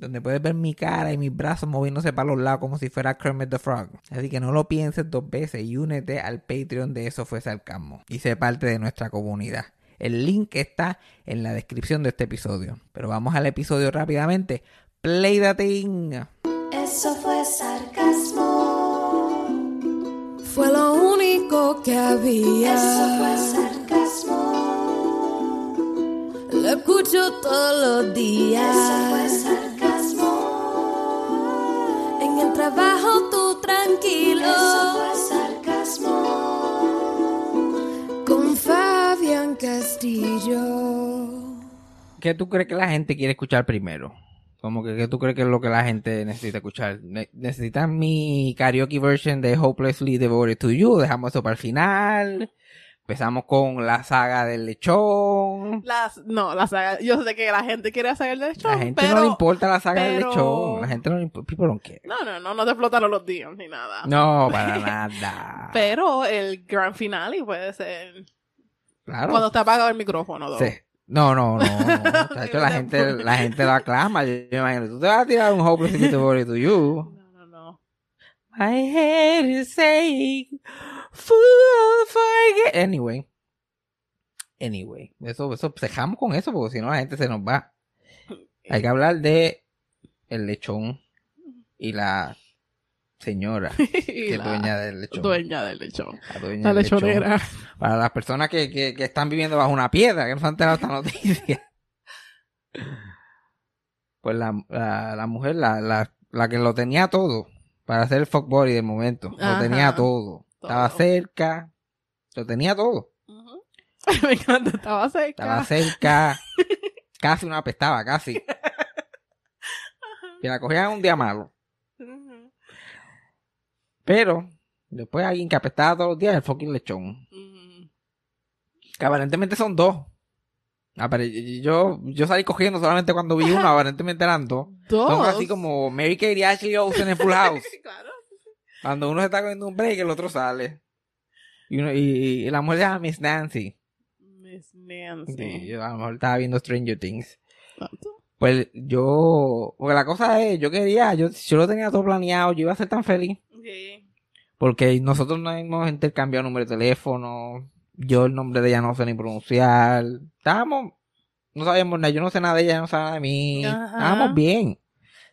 donde puedes ver mi cara y mis brazos moviéndose para los lados como si fuera Kermit the Frog. Así que no lo pienses dos veces y únete al Patreon de Eso Fue Sarcasmo y sé parte de nuestra comunidad. El link está en la descripción de este episodio. Pero vamos al episodio rápidamente. Play the thing. Eso fue sarcasmo. Fue lo único que había. Eso fue sarcasmo. Lo escucho todos los días. Eso fue sarcasmo. En el trabajo tú tranquilo. Eso fue sarcasmo. Con Fabián Castillo. ¿Qué tú crees que la gente quiere escuchar primero? Como que ¿qué tú crees que es lo que la gente necesita escuchar? Ne- ¿Necesitan mi karaoke version de Hopelessly Devoted to You? Dejamos eso para el final. Empezamos con la saga del lechón. Las, no, la saga, yo sé que la gente quiere hacer el de La gente pero, no le importa la saga del lechón. La gente no le importa. People don't care. No, no, no, no te explotaron los días ni nada. No, para nada. Pero el gran finale puede ser claro. cuando está apagado el micrófono. Sí. No, no, no. no. De hecho, la gente, la gente lo aclama. Yo me imagino, tú te vas a tirar un Devoted to You. No, no, no. My head is forget. Anyway. Anyway. Eso, eso, dejamos con eso porque si no la gente se nos va. Hay que hablar de el lechón y la señora que la dueña del lechón. dueña del lechón. La dueña La del lechón. lechonera. Para las personas que, que, que están viviendo bajo una piedra, que no se han enterado esta noticia. Pues la, la, la mujer, la, la, la que lo tenía todo para hacer el fuckboy de momento. Lo tenía todo. Estaba cerca. Lo tenía todo. Me encanta, estaba cerca. Estaba cerca. casi una apestaba, casi. Que la cogían un día malo. Pero, después alguien que apestaba todos los días, el fucking lechón. Que aparentemente son dos. Yo, yo salí cogiendo solamente cuando vi uno, aparentemente eran dos. Dos. Son así como Mary Kate y Ashley Olsen en Full House. Claro. Cuando uno se está cogiendo un break, el otro sale. Y, uno, y, y la mujer se llama Miss Nancy. Miss Nancy. Sí, yo a lo mejor estaba viendo Stranger Things. Tanto. Pues yo, porque la cosa es, yo quería, yo, yo lo tenía todo planeado, yo iba a ser tan feliz. Sí. Porque nosotros no hemos intercambiado número de teléfono. Yo el nombre de ella no sé ni pronunciar. Estábamos, no sabíamos nada, yo no sé nada de ella, ella no sabe nada de mí. Ajá. Estábamos bien.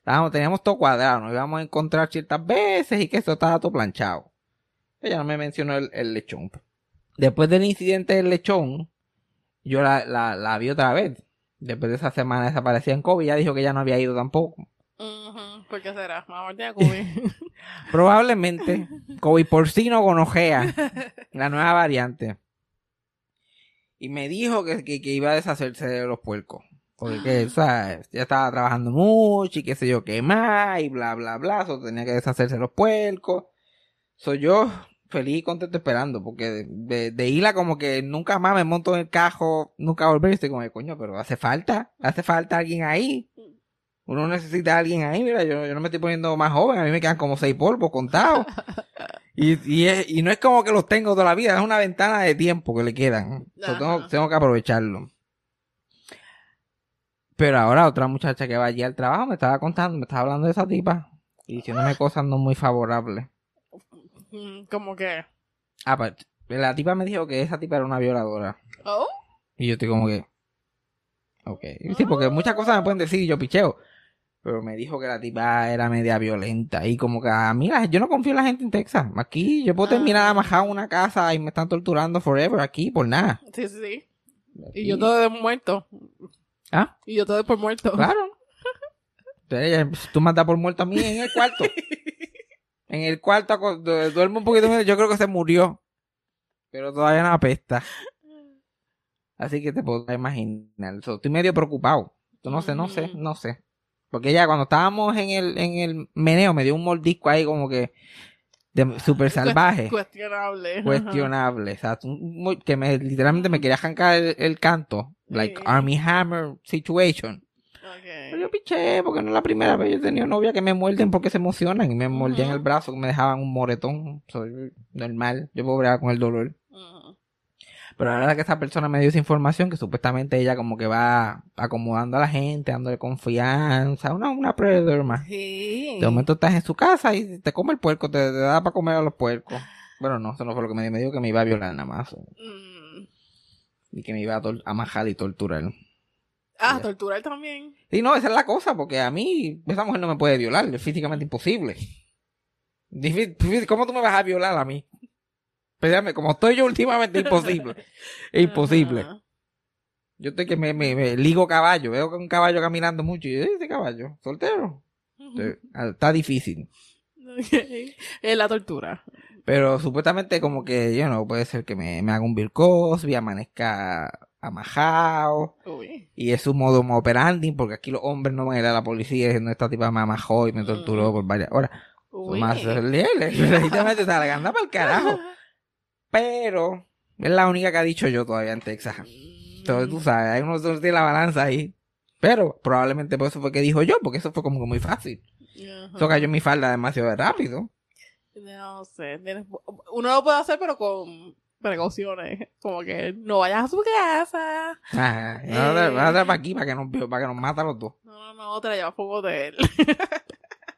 Estábamos, teníamos todo cuadrado, nos íbamos a encontrar ciertas veces y que esto estaba todo planchado. Ella no me mencionó el, el lechón. Después del incidente del lechón, yo la, la, la vi otra vez. Después de esa semana desaparecía en COVID, ya dijo que ya no había ido tampoco. ¿Por qué será? Mamá tiene COVID. Probablemente COVID porcino gonojea, la nueva variante. Y me dijo que, que, que iba a deshacerse de los puercos. Porque que, o sea, ya estaba trabajando mucho y qué sé yo qué más y bla bla bla. So, tenía que deshacerse de los puercos. Soy yo feliz y contento esperando. Porque de, de, como que nunca más me monto en el cajo, nunca volver. y Estoy como, coño, pero hace falta, hace falta alguien ahí. Uno necesita a alguien ahí, mira, yo, yo no me estoy poniendo más joven, a mí me quedan como seis polvos contados. Y, y, es- y no es como que los tengo toda la vida, es una ventana de tiempo que le quedan. So, tengo, tengo que aprovecharlo. Pero ahora otra muchacha que va allí al trabajo me estaba contando, me estaba hablando de esa tipa y diciéndome cosas no muy favorables. Mm, Como que. Ah, pues, la tipa me dijo que esa tipa era una violadora. Oh. Y yo estoy como que. Ok. Sí, porque muchas cosas me pueden decir y yo picheo. Pero me dijo que la tipa era media violenta. Y como que a mí, yo no confío en la gente en Texas. Aquí yo puedo terminar Ah. amajado en una casa y me están torturando forever aquí por nada. Sí, sí, sí. Aquí- Y yo todo de muerto. Ah, Y yo todo por muerto. claro. Entonces, tú mandas por muerto a mí en el cuarto. en el cuarto aco- du- duerme un poquito menos. Yo creo que se murió. Pero todavía no apesta. Así que te puedo imaginar. So, estoy medio preocupado. No sé, no sé, Ujú. no sé. Porque ella cuando estábamos en el, en el meneo me dio un mordisco ahí como que de súper salvaje. Cuestionable. cuestionable, o sea, muy- que me literalmente me quería arrancar el, el canto, like Sí. Army Hammer situation. Ajá. Pero yo piché porque no es la primera vez yo he tenido novia que me muerden porque se emocionan y me mordían el brazo que me dejaban un moretón, soy normal, yo puedo bregar con el dolor. Pero la verdad es que esta persona me dio esa información que supuestamente ella como que va acomodando a la gente, dándole confianza, una, una predator más. Sí. De momento estás en su casa y te come el puerco, te, te da para comer a los puercos. Bueno, no, eso no fue lo que me dijo, me dijo que me iba a violar nada más. Mm. Y que me iba a, a majar y torturar. Ah, torturar también. Y no, esa es la cosa, porque a mí esa mujer no me puede violar, es físicamente imposible. ¿Cómo tú me vas a violar a mí? Espérame, como estoy yo últimamente, imposible. Es imposible. Ajá. Yo estoy que me, me, me ligo caballo, veo que un caballo caminando mucho y yo, ese caballo, soltero. Entonces, ah, Está difícil. Es la tortura. Pero supuestamente como que, yo no, puede ser que me, me haga un Bill Cosby, amanezca amajado. Uy. Y es su modo operandi, porque aquí los hombres no van a ir a la policía diciendo esta tipa me amajó y me torturó por varias horas. Uy. Más leales, legítimamente se la para el carajo. Pero es la única que ha dicho yo todavía en Texas. Entonces tú sabes, hay unos dos de la balanza ahí. Pero probablemente por eso fue que dijo yo, porque eso fue como que muy fácil. Eso cayó en mi falda demasiado rápido. No sé. Uno lo puede hacer, pero con precauciones. Como que no vayas a su casa. Ajá. Vamos a traer para aquí para que nos, para que nos mata los dos. No, no, no, te la llevas fuego de él.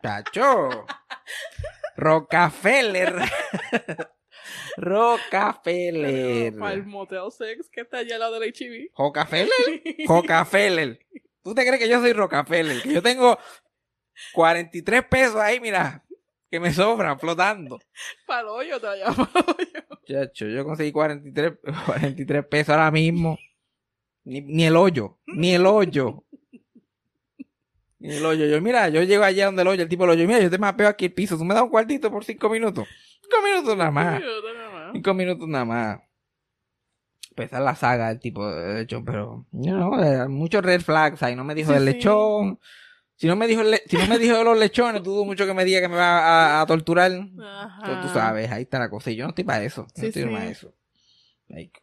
Chacho. Rockefeller. Rockefeller. Para el Motel 6 que está allá al lado del HIV. Rockefeller. Rockefeller. ¿Tú te crees que yo soy Rockefeller? Que yo tengo 43 pesos ahí, mira, que me sobran flotando. Para el hoyo te para el hoyo. Chacho, yo conseguí 43, 43 pesos ahora mismo. Ni, ni el hoyo, ni el hoyo. Ni el hoyo. Yo, mira, yo llego allá donde el hoyo, el tipo del hoyo, mira, yo te mapeo aquí el piso, tú me das un cuartito por cinco minutos. Cinco minutos nada más. Más. Cinco minutos nada más. Es la saga del tipo de lechón, pero you know, eh, muchos red flags ahí. No me dijo Sí, del sí. lechón. Si no me dijo el si no me dijo de los lechones, dudo mucho que me diga que me va a, a torturar. Ajá. Pero tú sabes, ahí está la cosa. Y yo no estoy para eso. Sí, no estoy para eso. Like,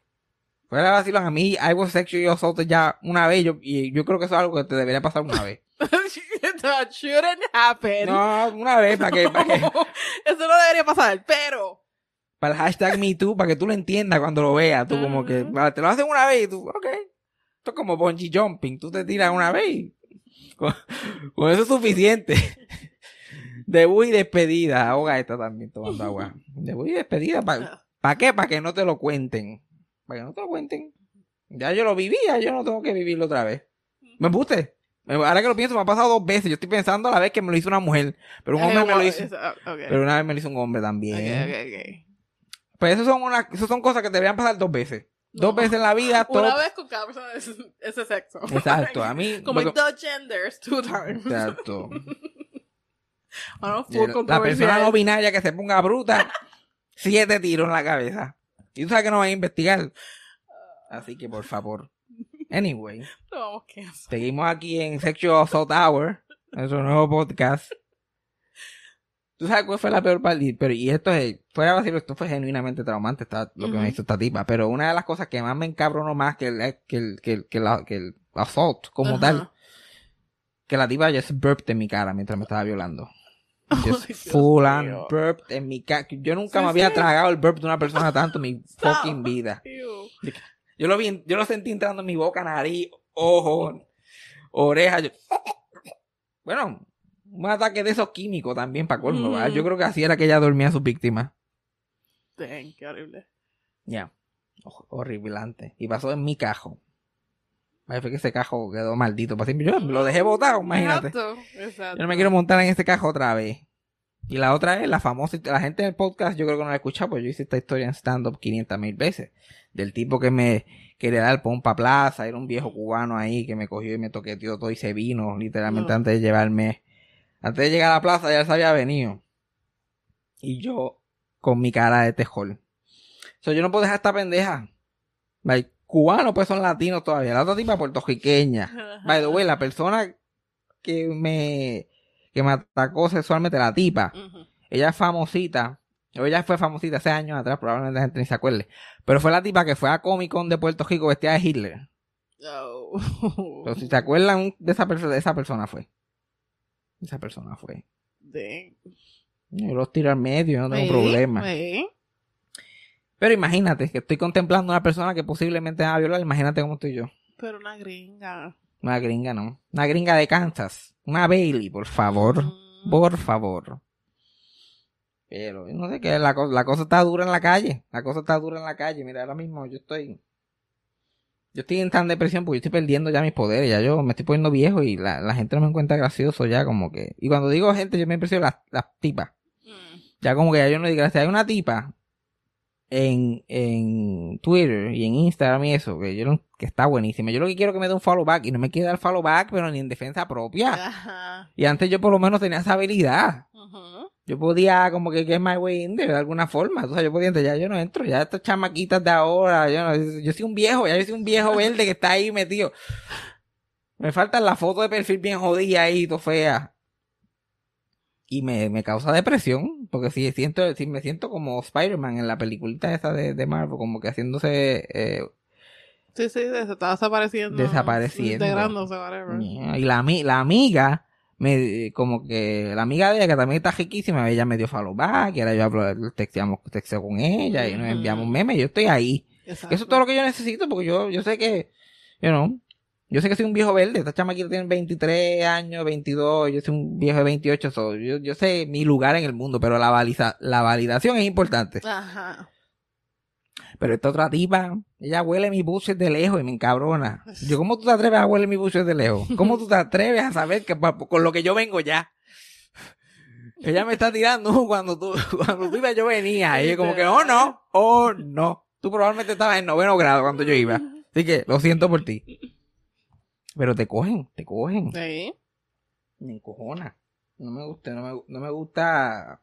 fuera vacilón, a mí, I was sexually assaulted ya una vez. Yo, y yo creo que eso es algo que te debería pasar una vez. That shouldn't happen. No, una vez, para que, para que, Eso no debería pasar, pero. Para el hashtag MeToo, para que tú lo entiendas cuando lo veas. Tú como que, vale, te lo hacen una vez y tú, ok. Esto es como bungee jumping. Tú te tiras una vez y con, con eso es suficiente. Debut y despedida. Ahoga esta también tomando agua. Debut y despedida. ¿Para ¿pa qué? Para que no te lo cuenten. Para que no te lo cuenten. Ya yo lo vivía, yo no tengo que vivirlo otra vez. ¿Me guste? Ahora que lo pienso, me ha pasado dos veces. Yo estoy pensando a la vez que me lo hizo una mujer. Pero un hombre me lo hizo. Ok. Pero una vez me lo hizo un hombre también. Ok, ok, ok. Pues eso son una, eso son cosas que deberían pasar dos veces. Dos No. veces en la vida, Una vez con cada persona de ese, sexo. Exacto, a mí. Como lo en que- dos genders, two times. Exacto. Full La persona no binaria que se ponga bruta, siete tiros en la cabeza. Y tú sabes que no van a investigar. Así que por favor. Anyway, No, vamos, ¿qué es? seguimos aquí en Sexual Assault Hour, nuestro nuevo podcast. Tú sabes cuál fue la peor parte, pero y esto es, fuera de vacilo, esto fue genuinamente traumante, esta- lo que me hizo esta tipa, pero una de las cosas que más me encabronó más que el, que el, que el, que la- que el assault como tal, que la tipa just burped en mi cara mientras me estaba violando. Just Dios full on mío. burped en mi cara. Yo nunca Sí, me había sí. tragado el burp de una persona tanto en mi fucking vida. Yo lo vi, yo lo sentí entrando en mi boca, nariz, ojo, oreja. yo- Bueno, un ataque de esos químicos también para colmo. Mm. Yo creo que así era que ella dormía a sus víctimas. Dang, qué horrible. Ya. Ho- Horribilante. Y pasó en mi cajo. Ahí fue que ese cajo quedó maldito para siempre. Yo lo dejé botado, imagínate. Exacto, exacto. Yo no me quiero montar en este cajo otra vez. Y la otra es la famosa, la gente del podcast yo creo que no la ha escuchado, pues yo hice esta historia en stand-up 500 mil veces. Del tipo que me quería dar pompa plaza, era un viejo cubano ahí que me cogió y me toqueteó todo y se vino, literalmente No. antes de llevarme. Antes de llegar a la plaza ya se había venido. Y yo con mi cara de tejol. O sea, yo no puedo dejar esta pendeja. Like, cubano pues son latinos todavía. La otra tipa puertorriqueña. By the way, la persona que me, que me atacó sexualmente, la tipa, ella es famosita, o ella fue famosita hace años atrás, probablemente la gente ni se acuerde, pero fue la tipa que fue a Comic Con de Puerto Rico vestida de Hitler. Oh. Pero si se acuerdan de esa persona, esa persona fue. Esa persona fue. De- Yo los tiro al medio, no tengo problema. Pero imagínate que estoy contemplando a una persona que posiblemente va a violar, imagínate cómo estoy yo. Pero una gringa. Una gringa, no. Una gringa de Kansas. Una Bailey, por favor. Mm. Por favor. Pero no sé qué, la, la cosa está dura en la calle. La cosa está dura en la calle. Mira, ahora mismo yo estoy. Yo estoy en tan depresión porque yo estoy perdiendo ya mis poderes. Ya yo me estoy poniendo viejo y la, la gente no me encuentra gracioso ya, como que. Y cuando digo gente, yo me impresiono las, las tipas. Mm. Ya como que ya yo no digo, si hay una tipa en, en Twitter y en Instagram y eso, que yo que está buenísima. Yo lo que quiero es que me dé un follow back y no me quiere dar follow back, pero ni en defensa propia. Ajá. Y antes yo por lo menos tenía esa habilidad. Ujú. Yo podía como que get my way in de alguna forma. O sea, yo podía entrar, ya yo no entro, ya estas chamaquitas de ahora, yo, no- yo soy un viejo, ya yo soy un viejo verde que está ahí metido. Me faltan las fotos de perfil bien jodida ahí, todo fea. Y me, me causa depresión, porque si siento, si me siento como Spider-Man en la peliculita esa de, de Marvel, como que haciéndose, eh, Sí, sí, se está desapareciendo. Desapareciendo. Integrándose, whatever. y la amiga, me, como que la amiga de ella, que también está riquísima, ella me dio follow back, y ahora yo hablo, texteamos, texteo con ella, y nos enviamos memes, yo estoy ahí. Exacto. Eso es todo lo que yo necesito, porque yo, yo sé que, you know, yo sé que soy un viejo verde, esta chamaquita tiene 23 años, 22, yo soy un viejo de 28, so, yo, yo sé mi lugar en el mundo, pero la, valiza, la validación es importante. Ajá. Pero esta otra tipa, ella huele mi buses de lejos y me encabrona. Yo, ¿cómo tú te atreves a huele mi buses de lejos? ¿Cómo tú te atreves a saber que con lo que yo vengo ya? Ella me está tirando cuando tú, cuando tú ibas yo venía. Y yo como que, oh no, oh no. Tú probablemente estabas en noveno grado cuando yo iba. Así que lo siento por ti. Pero te cogen, te cogen. Sí. Me encojona. No me gusta, no me, no me gusta.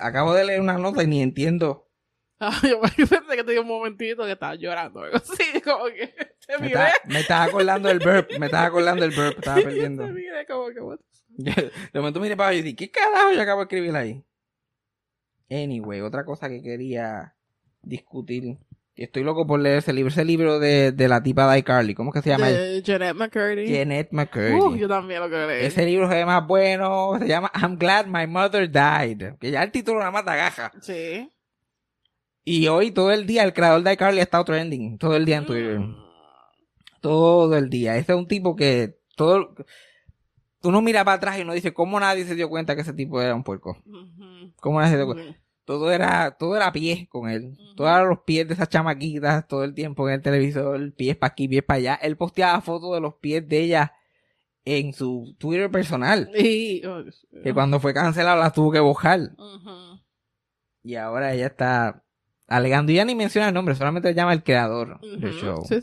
Acabo de leer una nota y ni entiendo. Ah, yo pensé que te dio un momentito que estabas llorando así, como que te Me miré. me estaba acordando del burp, me estaba acordando del burp, estaba perdiendo. Te miré como que, what? De momento miré para abajo y dije, ¿qué carajo yo acabo de escribir ahí? Anyway, otra cosa que quería discutir. Estoy loco por leer ese libro, ese libro de, de la tipa de iCarly, ¿cómo es que se llama? De Jeanette McCurdy. Janet McCurdy. Uh, yo también lo que leí. Ese libro se ve más bueno, se llama I'm Glad My Mother Died. Que ya el título nada más te agaja. Sí. Y hoy todo el día el creador de iCarly ha estado trending, todo el día en Twitter. Mm. Todo el día. Este es un tipo que todo... Uno mira para atrás y uno dice, ¿cómo nadie se dio cuenta que ese tipo era un puerco? ¿Cómo nadie se dio cuenta? Sí. Todo era, todo era pies con él. Todos eran los pies de esas chamaquitas, todo el tiempo en el televisor, pies para aquí, pies para allá. Él posteaba fotos de los pies de ella en su Twitter personal. Y, oh. Que cuando fue cancelado las tuvo que borrar. Ujú. Y ahora ella está alegando. Y ya ni menciona el nombre, solamente llama el creador del show. Sí.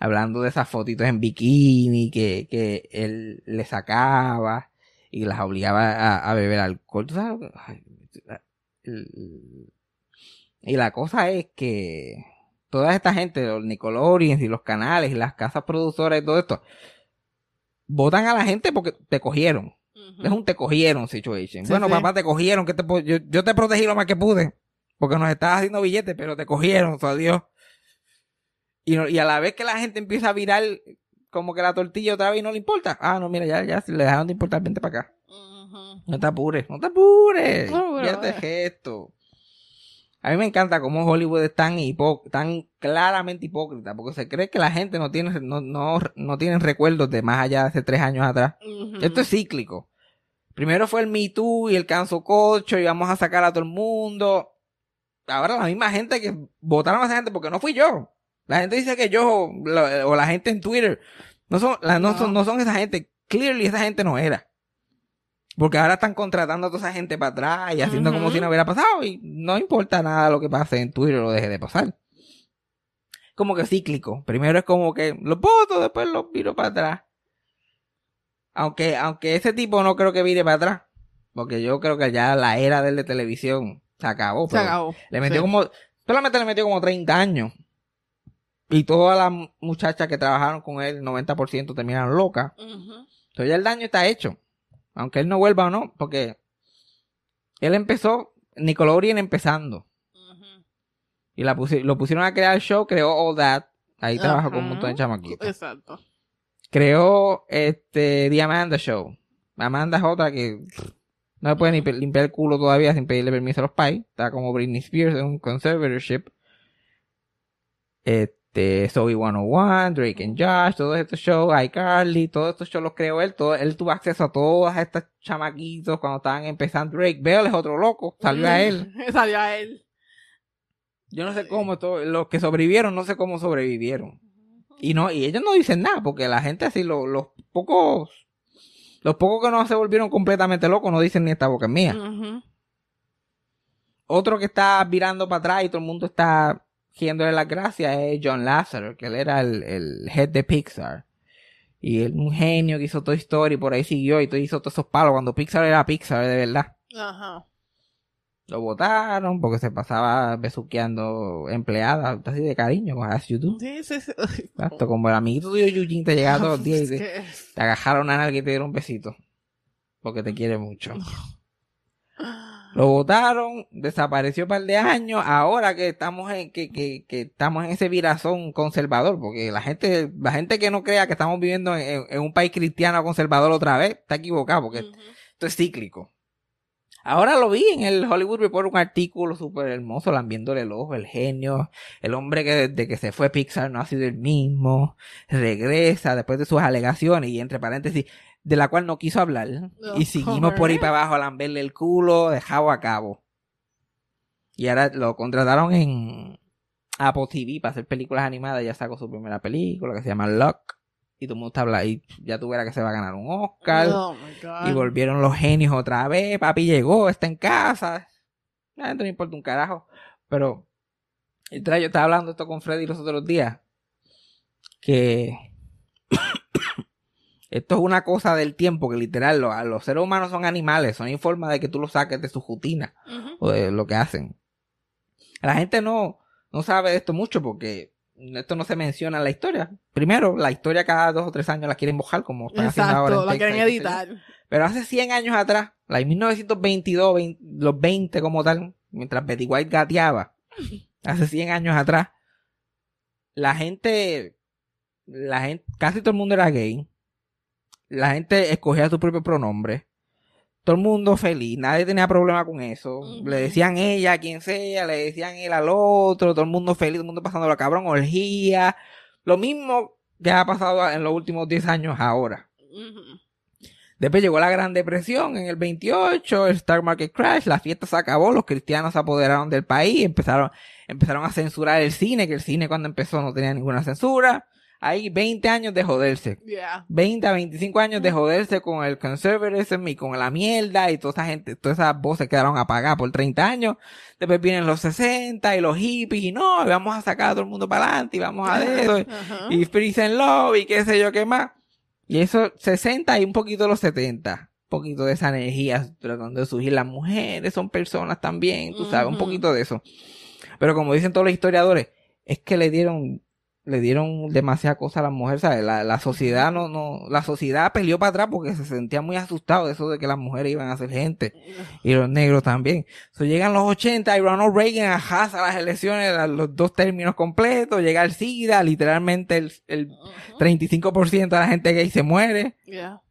Hablando de esas fotitos en bikini que, que él le sacaba y las obligaba a, a beber alcohol. ¿Tú sabes? Ay, la- y la cosa es que toda esta gente, los Nickelodeons y los canales y las casas produceras y todo esto, votan a la gente porque te cogieron. Es un te cogieron situation. Sí, bueno, sí. papá, te cogieron. ¿qué te yo, yo te protegí lo más que pude. Porque nos estabas haciendo billetes, pero te cogieron, so, adiós. Y, no- y a la vez que la gente empieza a virar como que la tortilla otra vez y no le importa. Ah, no, mira, ya, ya, si le dejaron de importar, vente para acá. No te apures, no te apures. No, pero, ya te gesto. A mí me encanta cómo Hollywood es tan, tan claramente hipócrita, porque se cree que la gente no tiene, no, no, no tienen recuerdos de más allá de hace tres años atrás. Esto es cíclico. Primero fue el Me Too y el Canso Cocho y vamos a sacar a todo el mundo. Ahora la misma gente que votaron a esa gente porque no fui yo. La gente dice que yo, o la gente en Twitter, no son, la- no, No. son, no son esa gente. Clearly esa gente no era. Porque ahora están contratando a toda esa gente para atrás y haciendo como si no hubiera pasado y no importa nada lo que pase en Twitter o deje de pasar. Como que cíclico. Primero es como que los voto, después los viro para atrás. Aunque, aunque ese tipo no creo que vire para atrás. Porque yo creo que ya la era de la televisión se acabó. Se acabó. Le metió Sí. como, solamente le metió como 30 años. Y todas las mu- muchachas que trabajaron con él, 90% terminaron locas. Entonces ya el daño está hecho. Aunque él no vuelva o no, porque él empezó, Nickelodeon empezando. Ujú. Y la pusi- lo pusieron a crear el show, creó All That. Ahí trabaja con un montón de chamaquitos. Exacto. Creó este The Amanda Show. Amanda es otra que no le puede ni limpiar el culo todavía sin pedirle permiso a los pais. Está como Britney Spears en un conservatorship. Este, Zoe 101, Drake and Josh, todos estos shows, iCarly, todos estos shows los creó él. Todo, él tuvo acceso a todas estas chamaquitos cuando estaban empezando. Drake Bell es otro loco, salió a él. salió a él. Yo no sé cómo, los que sobrevivieron, no sé cómo sobrevivieron. Y no, y ellos no dicen nada, porque la gente así, lo- los pocos, los pocos que no se volvieron completamente locos, no dicen ni esta boca es mía. Otro que está virando para atrás y todo el mundo está giéndole las gracias es John Lasseter, que él era el, el head de Pixar. Y él un genio que hizo Toy Story, por ahí siguió y todo hizo todos esos palos cuando Pixar era Pixar de verdad. Ajá. Lo votaron porque se pasaba besuqueando empleadas, así de cariño, como as you do. Sí, sí, sí. Exacto, como el amiguito tuyo Eugene te llegaba todos los días y te, te agajaron una nalga y te dieron un besito. Porque te quiere mucho. Lo votaron, desapareció un par de años, ahora que estamos en, que, que, que estamos en ese virazón conservador, porque la gente, la gente que no crea que estamos viviendo en, en un país cristiano conservador otra vez, está equivocado, porque esto es cíclico. Ahora lo vi en el Hollywood Report, un artículo súper hermoso, lambiéndole el ojo, el genio, el hombre que desde que se fue Pixar no ha sido el mismo, regresa después de sus alegaciones y entre paréntesis, de la cual no quiso hablar. y seguimos por ahí para abajo a lamberle el culo, dejado a cabo. Y ahora lo contrataron en Apple TV para hacer películas animadas, ya sacó su primera película que se llama Luck. Y todo el mundo está hablando, y ya tuviera que se va a ganar un Oscar. Oh. Y volvieron los genios otra vez. Papi llegó, está en casa. Gente no importa un carajo. Pero yo estaba hablando esto con Freddy los otros días. Que esto es una cosa del tiempo que literal los, los seres humanos son animales. Son hay forma de que tú los saques de su rutina o de lo que hacen. La gente no, no sabe de esto mucho porque esto no se menciona en la historia. Primero, la historia cada dos o tres años la quieren mojar como están haciendo ahora. En la Texas quieren editar. Pero hace 100 años atrás, la de 1922, 20 los 20 como tal, mientras Betty White gateaba, hace 100 años atrás, la gente, la gente, casi todo el mundo era gay. La gente escogía su propio pronombre. Todo el mundo feliz, nadie tenía problema con eso. Le decían ella a quien sea, le decían él al otro, todo el mundo feliz, todo el mundo pasando la cabrón, orgía. Lo mismo que ha pasado en los últimos 10 años ahora. Después llegó la Gran Depresión en el 28, el Stock Market Crash, la fiesta se acabó, los cristianos se apoderaron del país, empezaron, empezaron a censurar el cine, que el cine cuando empezó no tenía ninguna censura. Ahí 20 años de joderse. Yeah. 20 a 25 años de joderse con el conservatism y con la mierda y toda esa gente, todas esas voces quedaron apagadas por 30 años. Después vienen los 60 y los hippies y no, y vamos a sacar a todo el mundo para adelante y vamos a de eso y Freeze and Love y qué sé yo qué más. Y eso, 60 y un poquito de los 70. Un poquito de esa energía tratando de surgir. Las mujeres son personas también, tú sabes, un poquito de eso. Pero como dicen todos los historiadores, es que le dieron, le dieron demasiada cosa a las mujeres, ¿sabes? La, la sociedad no, no, la sociedad peleó para atrás porque se sentía muy asustado de eso de que las mujeres iban a ser gente. Y los negros también. So, llegan los 80 y Ronald Reagan arrasa las elecciones, a los dos términos completos, llega el SIDA, literalmente el, el Ujú. 35% de la gente gay se muere. Yeah.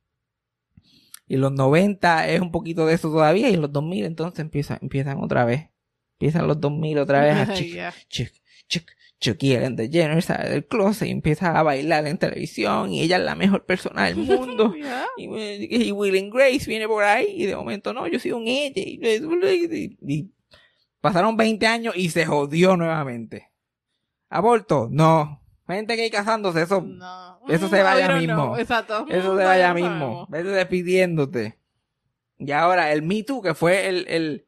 Y los 90 es un poquito de eso todavía. Y los 2000 entonces empiezan, empiezan otra vez. Empiezan los 2000 otra vez a chic, Yeah. chic, chic. Chucky Ellen DeGeneres sale del closet y empieza a bailar en televisión. Y ella es la mejor persona del mundo. Yeah. Y, y Will and Grace viene por ahí y de momento no, yo soy un ella. Y, pasaron 20 años y se jodió nuevamente. Aborto, no. Gente gay casándose, eso, No. Eso se Mm, va we ya don't mismo. Exacto. eso Mm, se vaya mismo. Vete despidiéndote. Y ahora, el Me Too, que fue el, el,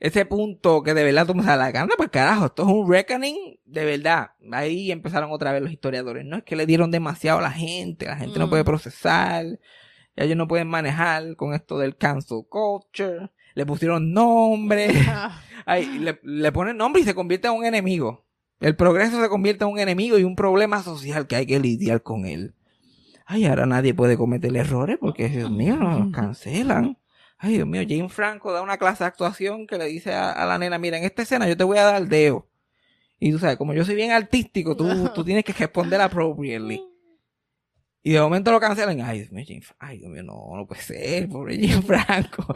ese punto que de verdad tú me la gana, pues carajo, esto es un reckoning de verdad. Ahí empezaron otra vez los historiadores. No es que le dieron demasiado a la gente, la gente no Mm. puede procesar, ya ellos no pueden manejar con esto del cancel culture. Le pusieron nombre. Ay, le, le ponen nombre y se convierte en un enemigo. El progreso se convierte en un enemigo y un problema social que hay que lidiar con él. Ay, ahora nadie puede cometer errores porque, Dios mío, nos cancelan. Ay, Dios mío, James Franco da una clase de actuación que le dice a, a la nena, mira, en esta escena yo te voy a dar deo. Y tú sabes, como yo soy bien artístico, tú, tú tienes que responder appropriately. Y de momento lo cancelan. Ay, Dios mío, James, ay, Dios mío, no, no puede ser, pobre James Franco.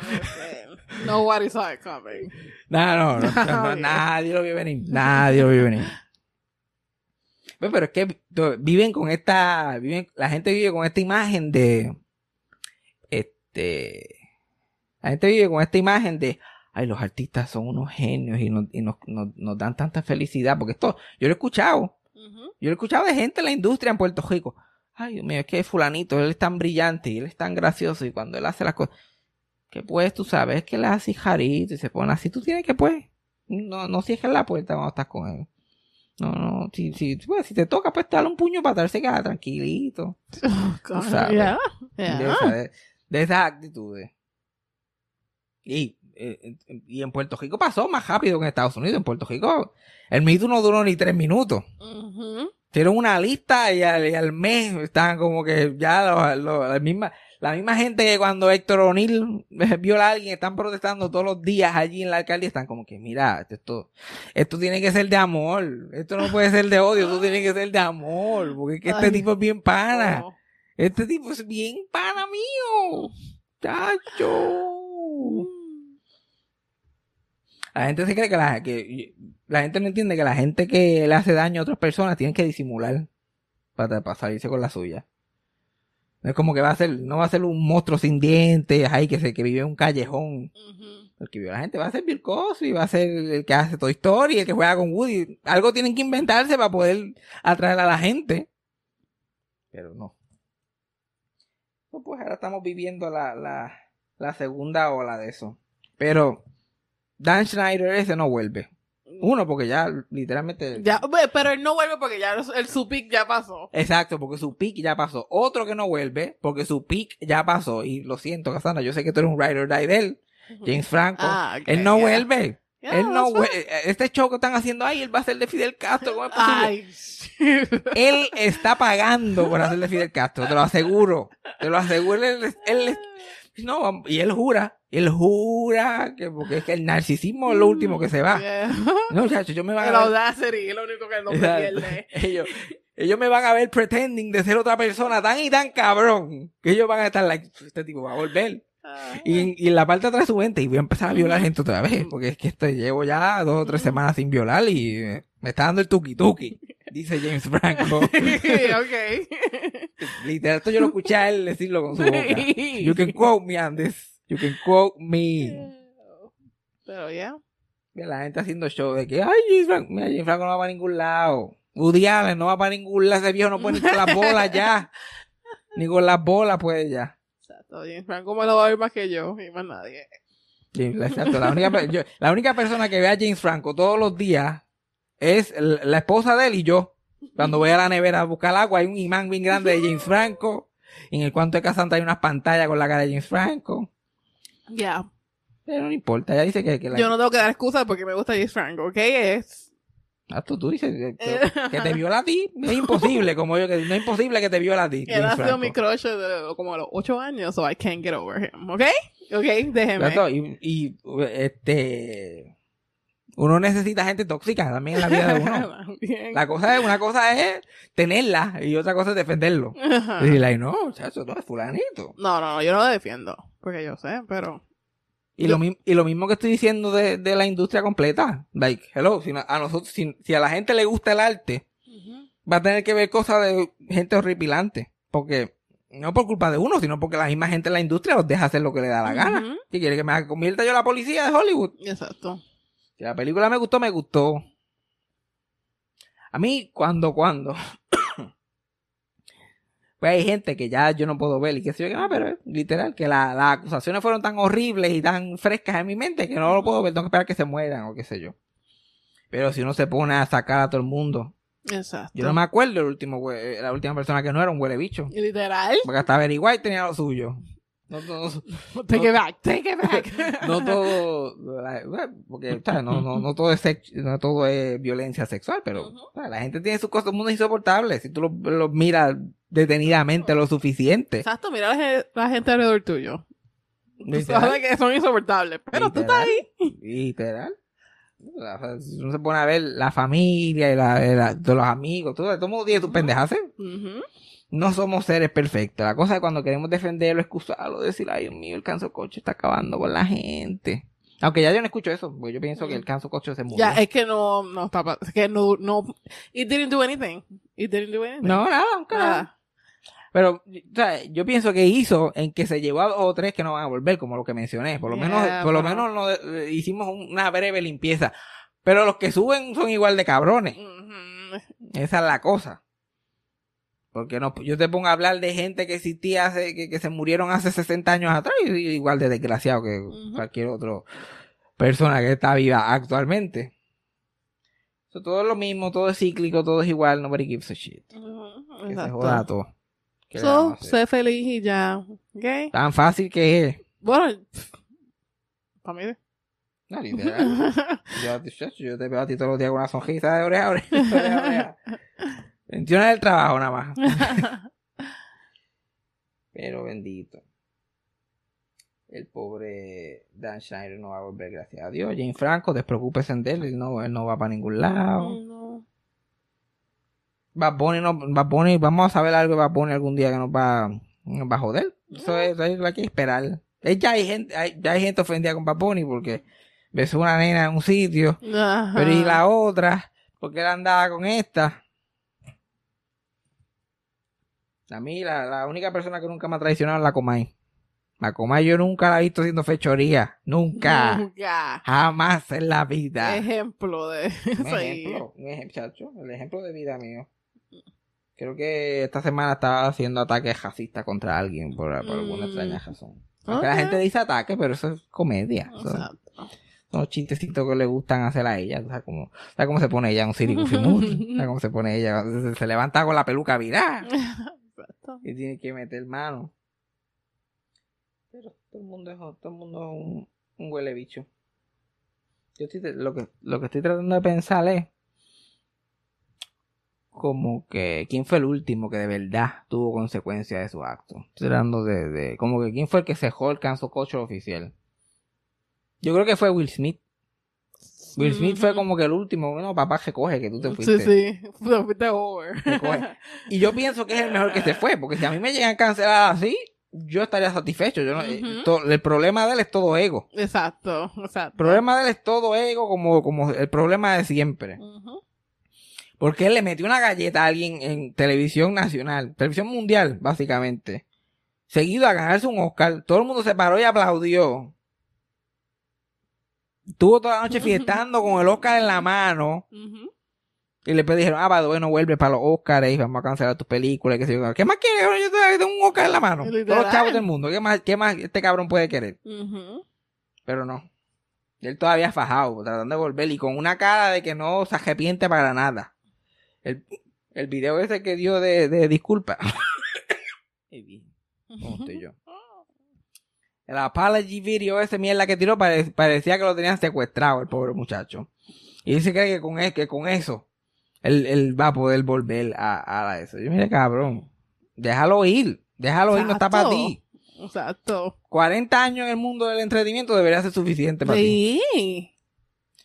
Nobody saw it coming. No, no, no, no, nadie lo vio venir, nadie lo vio venir. Pero es que viven con esta, viven, la gente vive con esta imagen de, este, la gente vive con esta imagen de, ay, los artistas son unos genios y nos, y nos, nos, nos dan tanta felicidad, porque esto, yo lo he escuchado, yo lo he escuchado de gente en la industria en Puerto Rico. Ay, Dios mío, es que fulanito, él es tan brillante y él es tan gracioso y cuando él hace las cosas, que pues tú sabes que él es así jarito y se pone así, tú tienes que pues, no, no cierres la puerta cuando estás con él. No, no, si, si, pues, si te toca, pues dale un puño para darse queda tranquilito. God, sabes. yeah, De, esa- de- de esas actitudes. Y, eh, y en Puerto Rico pasó más rápido que en Estados Unidos. En Puerto Rico, el mito no duró ni tres minutos. Hicieron una lista y al, y al mes estaban como que ya los- los- la, misma, la misma gente que cuando Héctor O'Neill viola a alguien están protestando todos los días allí en la alcaldía están como que mira esto esto tiene que ser de amor esto no puede ser de odio esto tiene que ser de amor porque es que este Ay. tipo es bien pana este tipo es bien pana mío chacho la gente se cree que la, que la gente no entiende que la gente que le hace daño a otras personas tienen que disimular para, para salirse con la suya. No es como que va a ser, no va a ser un monstruo sin dientes, ahí que se que vive en un callejón. El que vio a la gente va a ser Bill Cosby, va a ser el que hace Toy Story, el que juega con Woody. Algo tienen que inventarse para poder atraer a la gente. Pero no. No, pues ahora estamos viviendo la, la, la segunda ola de eso. Pero Dan Schneider ese no vuelve. Uno, porque ya literalmente... Ya, pero él no vuelve porque ya el, su pick ya pasó. Exacto, porque su pick ya pasó. Otro que no vuelve, porque su pick ya pasó. Y lo siento, Cassandra, yo sé que tú eres un writer die de él. James Franco. Ah, ok, él no yeah. vuelve. Yeah, él no vuelve. Este show que están haciendo ahí, él va a ser de Fidel Castro. ¿Cómo es posible? Ay, Él está pagando por hacer de Fidel Castro, te lo aseguro. Te lo aseguro. Él, él- no, y él jura. Él jura que porque es que el narcisismo es lo último que se va. Yeah. No, muchachos, yo me van El a ver- audacity es lo único que no me Exacto. pierde. ellos, ellos me van a ver pretending de ser otra persona tan y tan cabrón que ellos van a estar like, este tipo va a volver. Ah. Y, en- y en la parte atrás de su mente, y voy a empezar a violar gente otra vez, porque es que esto llevo ya dos o tres semanas sin violar y me está dando el tuki tuki, dice James Franco. ok. Literal, esto yo lo escuché a él decirlo con su boca. You can quote me on this. You can quote me. Pero ya. Y la gente haciendo show de que, ay, James Franco, mira, James Franco no va para ningún lado. Woody Allen no va para ningún lado. Ese viejo no puede ni con las bolas ya. Ni con las bolas puede ya. Exacto. James Franco me lo va a ver más que yo y más nadie. James- exacto. La única, pe- yo- la única persona que ve a James Franco todos los días es la esposa de él y yo. Cuando voy a la nevera a buscar agua, hay un imán bien grande de James Franco. En el cuanto de Casanta hay unas pantallas con la cara de James Franco. Ya. Pero no importa, ella dice que, que la... Yo no tengo que dar excusas porque me gusta James Franco, ¿ok? Es. Ah, tú, tú dices que, que- que te viola a ti. Es imposible, como yo, que no es imposible que te viola a ti. Él ha sido mi crush de como a los 8 años, so I can't get over him, ¿ok? ¿Ok? Déjeme. Exacto, Y, y, este... Uno necesita gente tóxica también en la vida de uno. La cosa es, una cosa es tenerla y otra cosa es defenderlo. Ajá. Y like, no, muchacho, no, es fulanito. No, no, no, yo no lo defiendo. Porque yo sé, pero. Y lo, y lo mismo que estoy diciendo de, de la industria completa. Like, hello, si a nosotros, si, si a la gente le gusta el arte, va a tener que ver cosas de gente horripilante. Porque, no por culpa de uno, sino porque la misma gente en la industria los deja hacer lo que le da la gana. Si quiere que me convierta yo la policía de Hollywood. Exacto. Si la película me gustó, me gustó. A mí, cuando, cuando. pues hay gente que ya yo no puedo ver y que sé yo, que, ah, pero eh, literal, que la- las acusaciones fueron tan horribles y tan frescas en mi mente que no lo puedo ver, tengo que esperar que se mueran o qué sé yo. Pero si uno se pone a sacar a todo el mundo. Exacto. Yo no me acuerdo el último, hue- la última persona que no era un huele bicho. Literal. Porque hasta White tenía lo suyo. No, no, no- Take it back, take it back. no todo porque ¿sabes? no, no, no todo es sex- no todo es violencia sexual pero la gente tiene sus cosas muy insoportables si tú lo, lo miras detenidamente lo suficiente Exacto, mira la, gen- la gente alrededor tuyo. Tú Literal. sabes que son insoportables, pero tú estás ahí. literal si uno se pone a ver la familia y la, de los amigos todo, todo el mundo tiene sus pendejas ¿eh? No somos seres perfectos la cosa es cuando queremos defenderlo excusarlo decir ay Dios mío el canso coche está acabando con la gente aunque ya yo no escucho eso porque yo pienso que el canso coche se murió Ya, es que no, no está, pa- es que no, no, it didn't do anything. It didn't do anything. No, nada, nunca. Nada. Pero, o sea, yo pienso que hizo en que se llevó a dos o tres que no van a volver, como lo que mencioné. Por lo Yeah, menos, por lo menos no, eh, hicimos una breve limpieza. Pero los que suben son igual de cabrones. Esa es la cosa. Porque no, yo te pongo a hablar de gente que existía hace, que, que se murieron hace 60 años atrás y igual de desgraciado que cualquier otra persona que está viva actualmente. Todo es lo mismo, todo es cíclico, todo es igual, nobody gives a shit. Ujú. Que se joda todo. ¿Qué le So, sé feliz y ya. ¿Ok? Tan fácil que es. Bueno, para mí. No, literal. yo, yo- yo te veo a ti todos los días con una sonrisa de oreja oreja. 21 del trabajo nada más. Pero bendito. El pobre Dan Schneider no va a volver, gracias a Dios. Jane Franco, despreocúpese de él. Él no, él no va para ningún lado. no. Bad Bunny no, Bad Bunny, vamos a saber algo de Bad Bunny algún día que nos va, nos va a joder. Eso es, eso es lo que hay que esperar. Es, ya hay gente, hay, ya hay gente ofendida con Bad Bunny porque besó una nena en un sitio. Ajá. Pero y la otra, porque él andaba con esta. A mí, la, la única persona que nunca me ha traicionado es la Comay. La Comay yo nunca la he visto haciendo fechoría. Nunca. Nunca. Jamás en la vida. Ejemplo de Un ejemplo, un ejemplo, chacho, el ejemplo de vida mío. Creo que esta semana estaba haciendo ataques racistas contra alguien por, por alguna Mm. extraña razón. Aunque la gente dice ataque, pero eso es comedia. Son, Exacto. son los chistecitos que le gustan hacer a ella. ¿Sabes cómo, ¿sabes cómo se pone ella en un Siri? ¿Sabes cómo se pone ella? Se, se levanta con la peluca virada Exacto. y tiene que meter mano. Pero todo el mundo es, todo el mundo es un, un huele bicho. Yo estoy, lo, que, lo que estoy tratando de pensar es como que quién fue el último que de verdad tuvo consecuencias de su acto. Estoy tratando de, de como que quién fue el que cejó el canso cocho oficial. Yo creo que fue Will Smith. Will Smith fue como que el último, bueno, papá que coge que tú te fuiste. Sí, sí. Te fuiste over. Y yo pienso que es el mejor que se fue, porque si a mí me llegan a cancelar así, yo estaría satisfecho. Yo no- eh, to- el problema de él es todo ego. Exacto. Exacto. El problema de él es todo ego, como, como el problema de siempre. Porque él le metió una galleta a alguien en televisión nacional, televisión mundial, básicamente. Seguido a ganarse un Oscar. Todo el mundo se paró y aplaudió. Estuvo toda la noche fiestando con el Oscar en la mano. Ujú. Y después dijeron, ah, bueno, vuelve para los Oscars y vamos a cancelar tus películas. y qué sé yo. ¿Qué más quieres? Yo te- tengo un Oscar en la mano. Todos los chavos del mundo. ¿Qué más, ¿Qué más este cabrón puede querer? Ujú. Pero no. Él todavía fajado, tratando de volver y con una cara de que no se arrepiente para nada. El, el video ese que dio de, de disculpa. Qué bien. ¿Cómo estoy yo? El apology video ese mierda que tiró pare- parecía que lo tenían secuestrado el pobre muchacho. Y dice que, que con, e- que con eso él, él va a poder volver a, a eso. Yo mire cabrón, déjalo ir, déjalo ir, no está para ti. Exacto. 40 años en el mundo del entretenimiento debería ser suficiente para ti. Sí.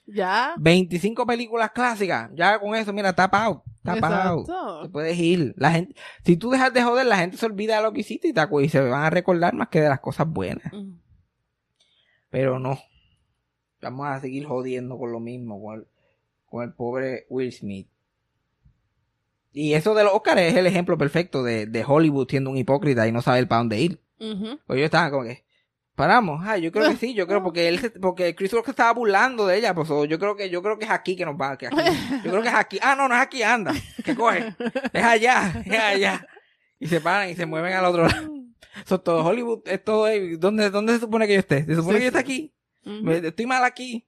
Ya. 25 películas clásicas, ya con eso, mira, tapa out, tapa out. Te puedes ir. La gente, si tú dejas de joder, la gente se olvida de lo que hiciste y, te y se van a recordar más que de las cosas buenas. Mm. Pero no. Vamos a seguir jodiendo con lo mismo, con el, con el pobre Will Smith. Y eso de los Oscars es el ejemplo perfecto de, de Hollywood siendo un hipócrita y no saber para dónde ir. Ujú. Pues yo estaba como que, Paramos, ah, yo creo que sí, yo creo porque él se- porque Chris Rock se estaba burlando de ella, pues yo creo que yo creo que es aquí que nos va, que aquí. Yo creo que es aquí. Ah, no, no es aquí, anda. Que coge. Es allá, es allá. Y se paran y se mueven al otro lado. Eso es todo Hollywood, es todo eh, ¿dónde, ¿dónde se supone que yo esté? Se supone Sí, que yo esté aquí. Me- estoy mal aquí.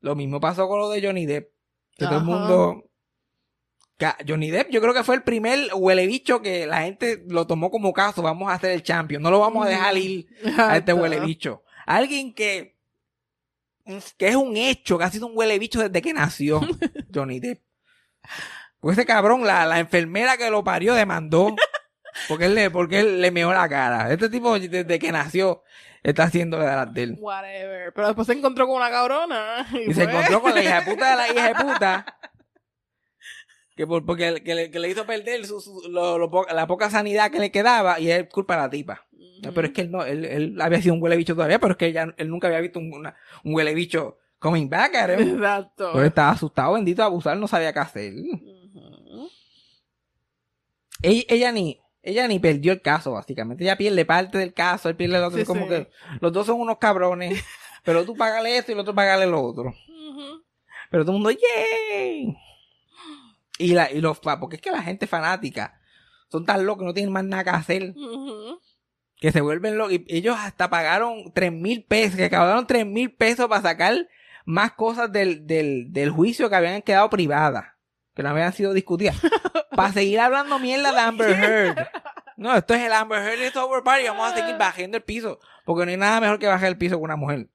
Lo mismo pasó con lo de Johnny Depp. Que todo el mundo. Johnny Depp, yo creo que fue el primer huele bicho que la gente lo tomó como caso. Vamos a hacer el champion. No lo vamos a dejar ir a este huele bicho. Alguien que. que es un hecho, que ha sido un huele bicho desde que nació. Johnny Depp. Pues ese cabrón, la, la enfermera que lo parió demandó. Porque él le, porque él le meó la cara. Este tipo, desde que nació, está haciendo de las de él. Whatever. Pero después se encontró con una cabrona. Y, Y se encontró con la hija de puta de la hija de puta. Que, por- porque que le, que le hizo perder su, su- lo- lo po- la poca sanidad que le quedaba y es culpa de la tipa. Pero es que él no, él, él había sido un huele bicho todavía, pero es que ella- él nunca había visto un, una- un huele bicho coming back him. Exacto. Pero estaba asustado, bendito, abusar, no sabía qué hacer. Ella, ella ni, ella ni perdió el caso, básicamente. Ella pierde parte del caso, él pierde el otro. Sí, como sí. que los dos son unos cabrones. pero tú pagale esto y el otro pagale lo otro. Pero todo el mundo, ¡yay! Y, la, y los fa- porque es que la gente fanática. Son tan locos, no tienen más nada que hacer, que se vuelven locos. Y ellos hasta pagaron tres mil pesos, que acabaron tres mil pesos para sacar más cosas del, del, del juicio que habían quedado privadas, que no habían sido discutidas, para seguir hablando mierda de Amber Heard. No, esto es el Amber Heard is over party, vamos a seguir bajando el piso, porque no hay nada mejor que bajar el piso con una mujer.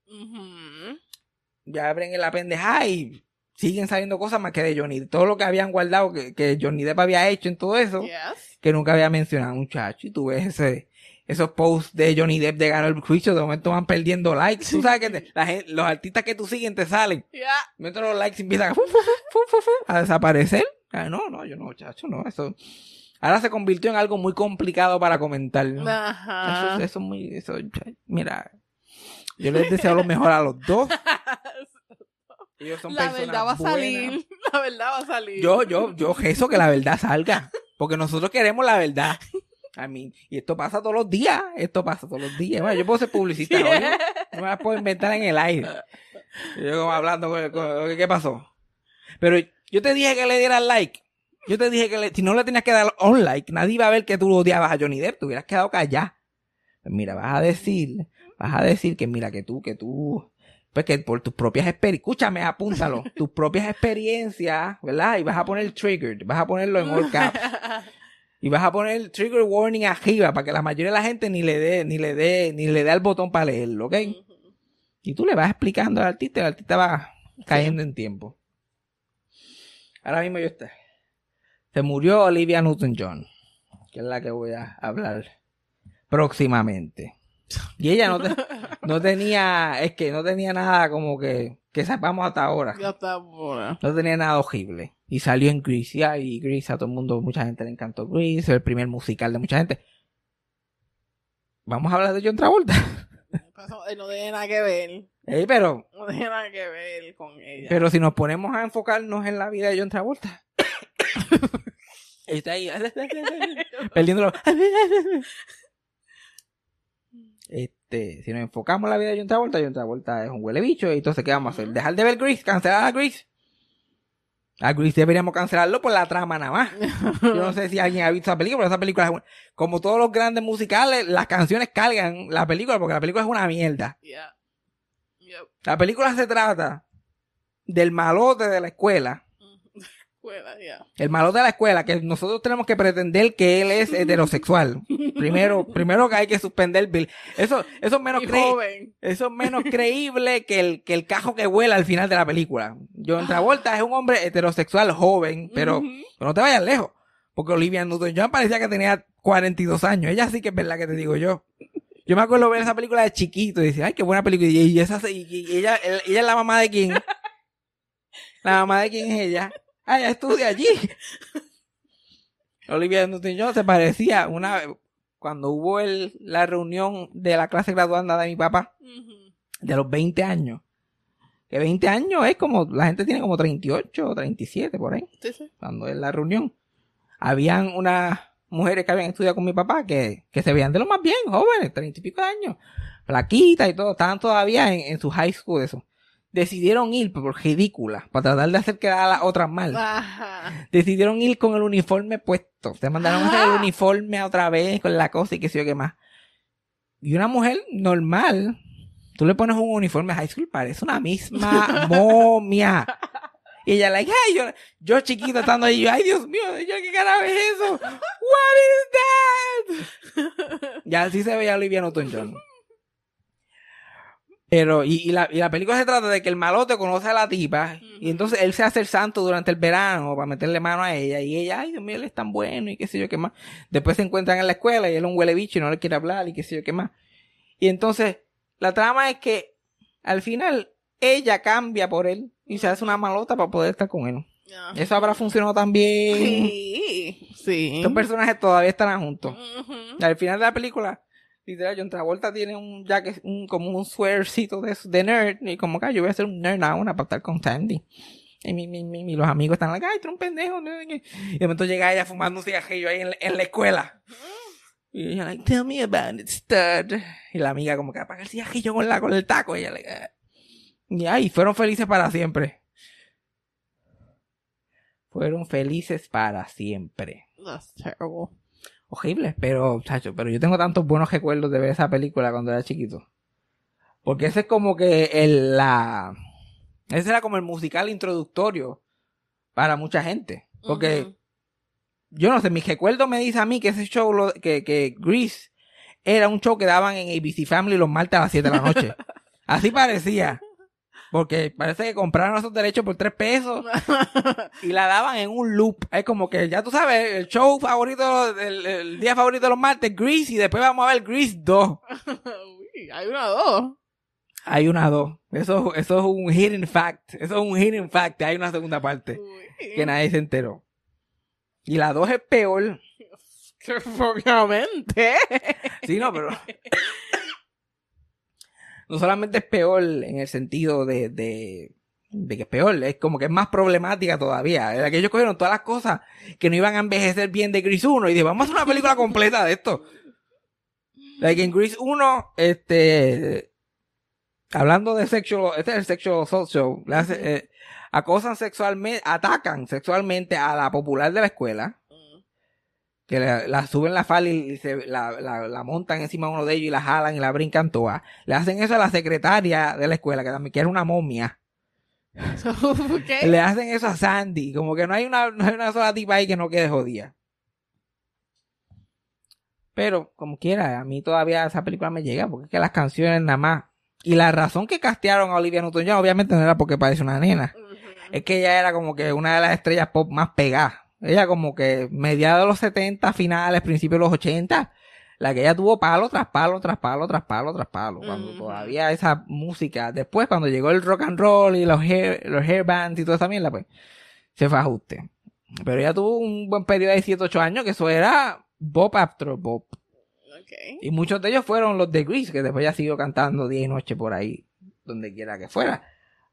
Ya abren en la pendeja y siguen saliendo cosas más que de Johnny. Todo lo que habían guardado que, que Johnny Depp había hecho en todo eso, Yes. que nunca había mencionado, muchacho. Y tú ves ese, esos posts de Johnny Depp de ganar el juicio, de momento van perdiendo likes. Tú sabes que te- la gen- los artistas que tú sigues te salen. Ya. De momento los likes empiezan a, fu, fu, fu, fu, fu, fu, a desaparecer. Ah, no, no, yo no, muchacho, no. Eso ahora se convirtió en algo muy complicado para comentar. Eso, Ajá. eso es muy, eso, mira, yo les deseo lo mejor a los dos. Ellos son La personas verdad va a buenas. salir. La verdad va a salir. Yo, yo, yo eso que la verdad salga. Porque nosotros queremos la verdad. A mí, y esto pasa todos los días. Esto pasa todos los días. Bueno, yo puedo ser publicista, ¿no? Yo no me las puedo inventar en el aire. Yo como hablando, con- con- ¿qué pasó? Pero yo te dije que le dieras like. Yo te dije que le- si no le tenías que dar un like, nadie iba a ver que tú lo odiabas a Johnny Depp. Te hubieras quedado callado. Pues mira, vas a decir, vas a decir que mira, que tú, que tú, pues que por tus propias experiencias, escúchame, apúntalo, tus propias experiencias, ¿verdad? Y vas a poner triggered, vas a ponerlo en all caps. Y vas a poner el trigger warning arriba para que la mayoría de la gente ni le dé, ni le dé, ni le dé al botón para leerlo, ¿ok? Y tú le vas explicando al artista y el artista va cayendo en tiempo. Ahora mismo yo estoy. Se murió Olivia Newton-John, que es la que voy a hablar próximamente. Y ella no, te- no tenía, es que no tenía nada como que, que sepamos hasta ahora. Ya está buena. No tenía nada horrible. Y salió en Grease, ya, y Grease a todo el mundo, mucha gente le encantó Grease, el primer musical de mucha gente. Vamos a hablar de John Travolta. Eh, No tiene nada que ver. Ey, pero, No tiene nada que ver con ella. pero si nos ponemos a enfocarnos en la vida de John Travolta. Está ahí. perdiéndolo. Este, si nos enfocamos en la vida de John Travolta, John Travolta es un huele bicho. Y entonces, ¿qué vamos a hacer? Dejar de ver Grease, cancelar a Grease. A Grease deberíamos cancelarlo por la trama nada más. Yo no sé si alguien ha visto esa película, pero esa película es una- como todos los grandes musicales, las canciones cargan la película porque la película es una mierda. Yeah. Yep. La película se trata del malote de la escuela. El malote de la escuela, que nosotros tenemos que pretender que él es heterosexual. Primero, primero que hay que suspender Bill. Eso, eso es menos Y cre- joven. eso es menos creíble que el, que el cajo que vuela al final de la película. John Travolta es un hombre heterosexual joven, pero. Pero no te vayas lejos. Porque Olivia Newton-John parecía que tenía 42 años. Ella sí que es verdad que te digo yo. Yo me acuerdo ver esa película de chiquito y decía, ay, qué buena película. Y, esa, y, y ella, ella es la mamá de quién. La mamá de quién es ella. Ah, ella estudia allí. Olivia Newton-John se parecía una cuando hubo el, la reunión de la clase graduanda de mi papá de los 20 años. Que 20 años es como, la gente tiene como 38 o 37 por ahí Sí, sí. cuando en la reunión, habían unas mujeres que habían estudiado con mi papá que, que se veían de lo más bien, jóvenes, treinta y pico de años. flaquita y todo, estaban todavía en, en su high school, eso. Decidieron ir por ridícula, para tratar de hacer quedar a las otras mal. Ajá. Decidieron ir con el uniforme puesto. Se mandaron a hacer el uniforme otra vez con la cosa y qué sé yo qué más. Y una mujer normal, tú le pones un uniforme high school, parece una misma momia. Y ella, like, ay, yo, yo chiquito estando ahí, yo, ay, Dios mío, yo, ¿qué carajo es eso? What is that? Ya así se veía Olivia Newton-John. Pero, y, y la, y la película se trata de que el malote conoce a la tipa, y entonces él se hace el santo durante el verano para meterle mano a ella, y ella, ay, Dios mío, él es tan bueno, y qué sé yo qué más. Después se encuentran en la escuela, y él es un huele bicho y no le quiere hablar, y qué sé yo qué más. Y entonces, la trama es que, al final, ella cambia por él, y se hace una malota para poder estar con él. Eso habrá funcionado también. Sí. Sí. Estos personajes todavía estarán juntos. Y al final de la película, literal, John Travolta tiene un jacket, un, como un swearcito de, nerd, y como que "Ah, yo voy a hacer un nerd ahora para estar con Sandy. Y mi, mi, mi, los amigos están like, ay, tú eres un pendejo. no sé qué". Y de momento llega ella fumando un cigarrillo ahí en, la- escuela. Y ella, like, tell me about it, stud. Y la amiga como que apaga el cigarrillo con, la, con el taco. Y ella, like, "Ah". y ay, fueron felices para siempre. Fueron felices para siempre That's terrible. Horrible, pero, chacho, pero yo tengo tantos buenos recuerdos de ver esa película cuando era chiquito. Porque ese es como que el, la, ese era como el musical introductorio para mucha gente. Porque, yo no sé, mi recuerdo me dice a mí que ese show, lo- que, que Grease era un show que daban en ABC Family los martes a las 7 de la noche. Así parecía. Porque parece que compraron esos derechos por 3 pesos y la daban en un loop. Es como que ya tú sabes, el show favorito, el, el día favorito de los martes, Grease, y después vamos a ver Grease 2. Uy, hay una dos. Hay una 2. Eso, eso es un hidden fact. Eso es un hidden fact. Hay una segunda parte Uy. que nadie se enteró. Y la 2 es peor. Obviamente. Sí, no, pero. No solamente es peor en el sentido de, de, de que es peor, es como que es más problemática todavía. Era que ellos cogieron todas las cosas que no iban a envejecer bien de Gris 1 y dijeron, vamos a hacer una película completa de esto. Like en Gris 1, este. Hablando de sexual, este es el sexual assault show, eh, acosan sexualmente, atacan sexualmente a la popular de la escuela que la, la suben la falda y se, la, la, la montan encima de uno de ellos y la jalan y la brincan toda. Le hacen eso a la secretaria de la escuela, que también que era una momia. Le hacen eso a Sandy, como que no hay una, no hay una sola tipa ahí que no quede jodida. Pero, como quiera, a mí todavía esa película me llega, porque es que las canciones nada más. Y la razón que castearon a Olivia Newton-John, obviamente no era porque parece una nena. Es que ella era como que una de las estrellas pop más pegadas. Ella como que mediados de los 70, finales, principios de los 80, la que ella tuvo palo tras palo, tras palo, tras palo, tras palo. Cuando todavía esa música, después cuando llegó el rock and roll y los hair, los hair bands y toda esa mierda, pues se fue a ajuste. Pero ella tuvo un buen periodo de 7, 8 años que eso era bop after bop. Y muchos de ellos fueron los de Grease, que después ya siguió cantando día y noche por ahí, donde quiera que fuera.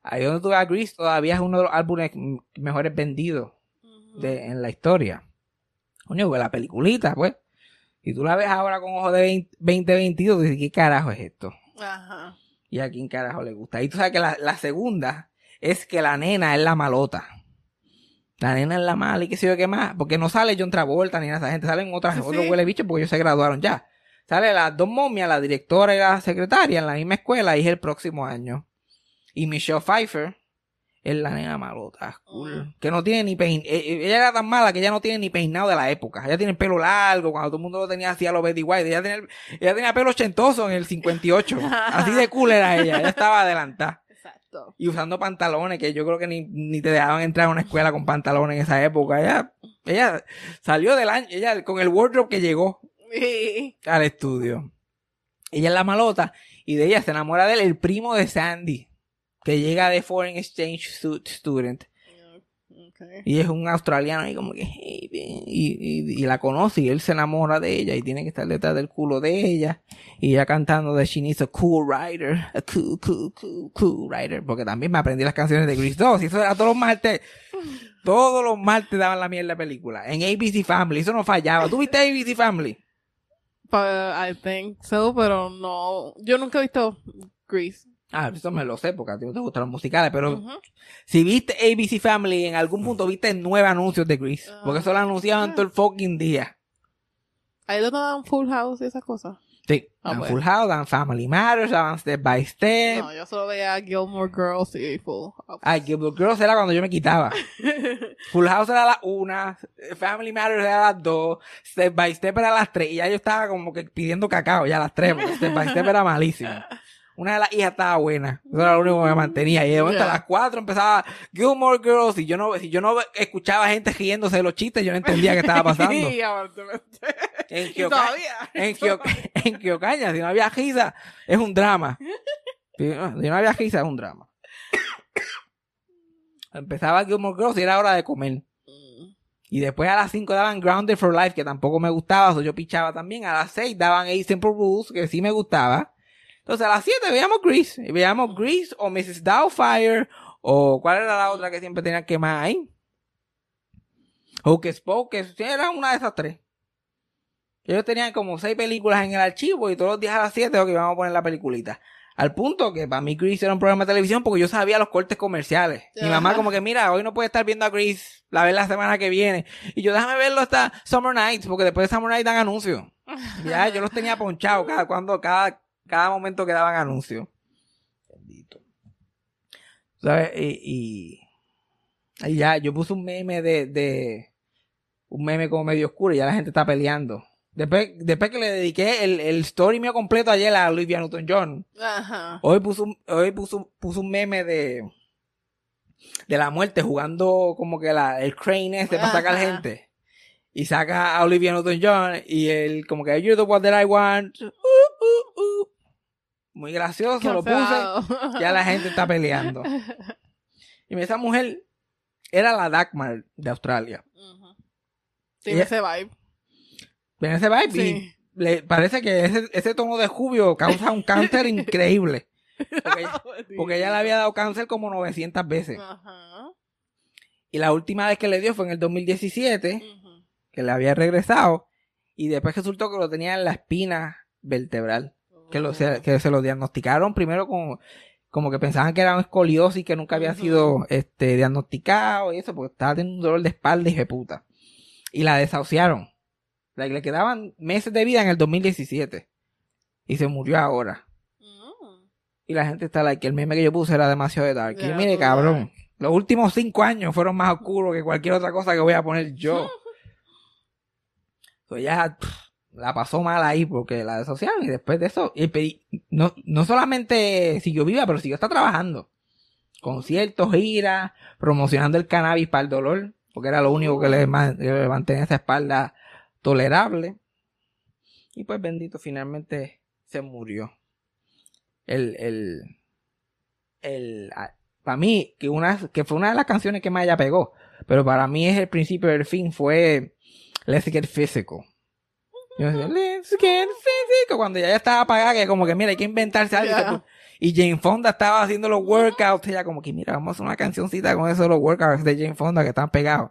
Ahí donde tuve a Grease todavía es uno de los álbumes mejores vendidos de, en la historia. Coño, la peliculita, pues. Y tú la ves ahora con ojos de 20, 2022, dices, ¿qué carajo es esto? Ajá. ¿Y a quién carajo le gusta? Y tú sabes que la, la segunda es que la nena es la malota. La nena es la mala y qué sé yo qué más. Porque no sale John Travolta ni nada esa gente. Salen otras, Sí, otros huele bichos porque ellos se graduaron ya. Sale las dos momias, la directora y la secretaria en la misma escuela y es el próximo año. Y Michelle Pfeiffer es la nena malota. cool. Que no tiene ni pein... eh, eh, Ella era tan mala que ella no tiene ni peinado de la época. Ella tiene el pelo largo cuando todo el mundo lo tenía así a los Betty White. Ella tenía, ella tenía pelo ochentoso en el 58. Así de cool era ella. Ella estaba adelantada. Exacto. Y usando pantalones que yo creo que ni, ni te dejaban entrar a una escuela con pantalones en esa época. Ella, ella salió del año, ella con el wardrobe que llegó Sí. al estudio. Ella es la malota y de ella se enamora de él el primo de Sandy, que llega de Foreign Exchange stu- Student. Okay. Y es un australiano y como que, hey, y, y, y la conoce y él se enamora de ella y tiene que estar detrás del culo de ella. Y ella cantando de She needs a cool rider, a cool, cool, cool, cool rider. Porque también me aprendí las canciones de Chris 2 y eso era todos los martes. Todos los martes daban la mierda de película. En ABC Family, eso no fallaba. ¿Tú viste ABC Family? I think so, pero no. Yo nunca he visto Grease. Ah, eso me lo sé porque a ti no te gustan los musicales, pero si viste ABC Family, en algún punto viste nueve anuncios de Grease. Porque eso lo anunciaban todo el fucking día. Ahí donde dan Full House y esas cosas. Sí, Ah, dan bueno. Full House, dan Family Matters, dan Step by Step. No, yo solo veía Gilmore Girls y Full House. Ay, Gilmore Girls era cuando yo me quitaba. Full House era la una, Family Matters era las dos, Step by Step era las tres, y ya yo estaba como que pidiendo cacao ya a las tres, porque Step by Step era malísimo. Una de las hijas estaba buena, eso era lo único que me mantenía, y de momento a las cuatro empezaba Gilmore Girls, y yo no, si yo no escuchaba gente riéndose de los chistes, yo no entendía qué estaba pasando. En Y Kyoka- todavía. en, Kyokaña, si no había risa, es un drama. Si no, si no había risa, es un drama. Empezaba Gilmore Girls y era hora de comer. Mm. Y después a las 5 daban Grounded for Life, que tampoco me gustaba, so yo pichaba también. A las 6 daban A Simple Rules, que sí me gustaba. Entonces a las 7 veíamos Grease. Y veíamos Grease o Mrs. Doubtfire, o cuál era la otra que siempre tenía que más ahí. Hocus Pocus, sí, era una de esas tres. Ellos tenían como seis películas en el archivo y todos los días a las 7 que íbamos a poner la peliculita. Al punto que para mí Grease era un programa de televisión porque yo sabía los cortes comerciales. Mi mamá como que, mira, hoy no puede estar viendo a Grease, la ver la semana que viene. Y yo, déjame verlo hasta Summer Nights, porque después de Summer Nights dan anuncios. Ya, yo los tenía ponchados cada, cuando, cada, cada momento que daban anuncios. Bendito. ¿Sabes? Y, y, y ya, yo puse un meme de, de, un meme como medio oscuro y ya la gente está peleando. Después, después que le dediqué el, el story mío completo ayer a Olivia Newton-John, Ajá. Hoy puso un, hoy puso, puso un meme de de la muerte jugando como que la, el crane este para sacar gente. Y saca a Olivia Newton-John y él como que you're the one that I want. Uh, uh, uh. Muy gracioso, lo puse. Ya la gente está peleando. Y esa mujer era la Dagmar de Australia. Tiene Ella- ese vibe. Ven ese vibe Sí. y le parece que ese, ese tono de jubio causa un cáncer increíble. Porque ella, porque ella le había dado cáncer como 900 veces. Ajá. Y la última vez que le dio fue en el 2017, Ujú. que le había regresado. Y después resultó que lo tenía en la espina vertebral. Que, lo, se, que se lo diagnosticaron primero con, como que pensaban que era un escoliosis que nunca había sido este, diagnosticado y eso, porque estaba teniendo un dolor de espalda y de puta. Y la desahuciaron. La que le quedaban meses de vida en el 2017. Y se murió ahora. Mm. Y la gente está like, que el meme que yo puse era demasiado de dark. Y yo, Era mire, cabrón. Los últimos cinco años fueron más oscuros que cualquier otra cosa que voy a poner yo. So, pff, la pasó mal ahí porque la desociaron y después de eso, no, no solamente siguió viva, pero siguió está trabajando. Conciertos, giras, promocionando el cannabis para el dolor, porque era lo único que le, ma- que le mantenía esa espalda tolerable. Y pues bendito, finalmente se murió. El, el, el, para mí, que una, que fue una de las canciones que más ella pegó, pero para mí es el principio del fin, fue Let's Get Physical. Yo decía, Let's Get Physical, cuando ya estaba apagada, que como que mira, hay que inventarse algo. Y Jane Fonda estaba haciendo los workouts, ella como que mira, vamos a hacer una cancioncita con eso de los workouts de Jane Fonda que están pegados.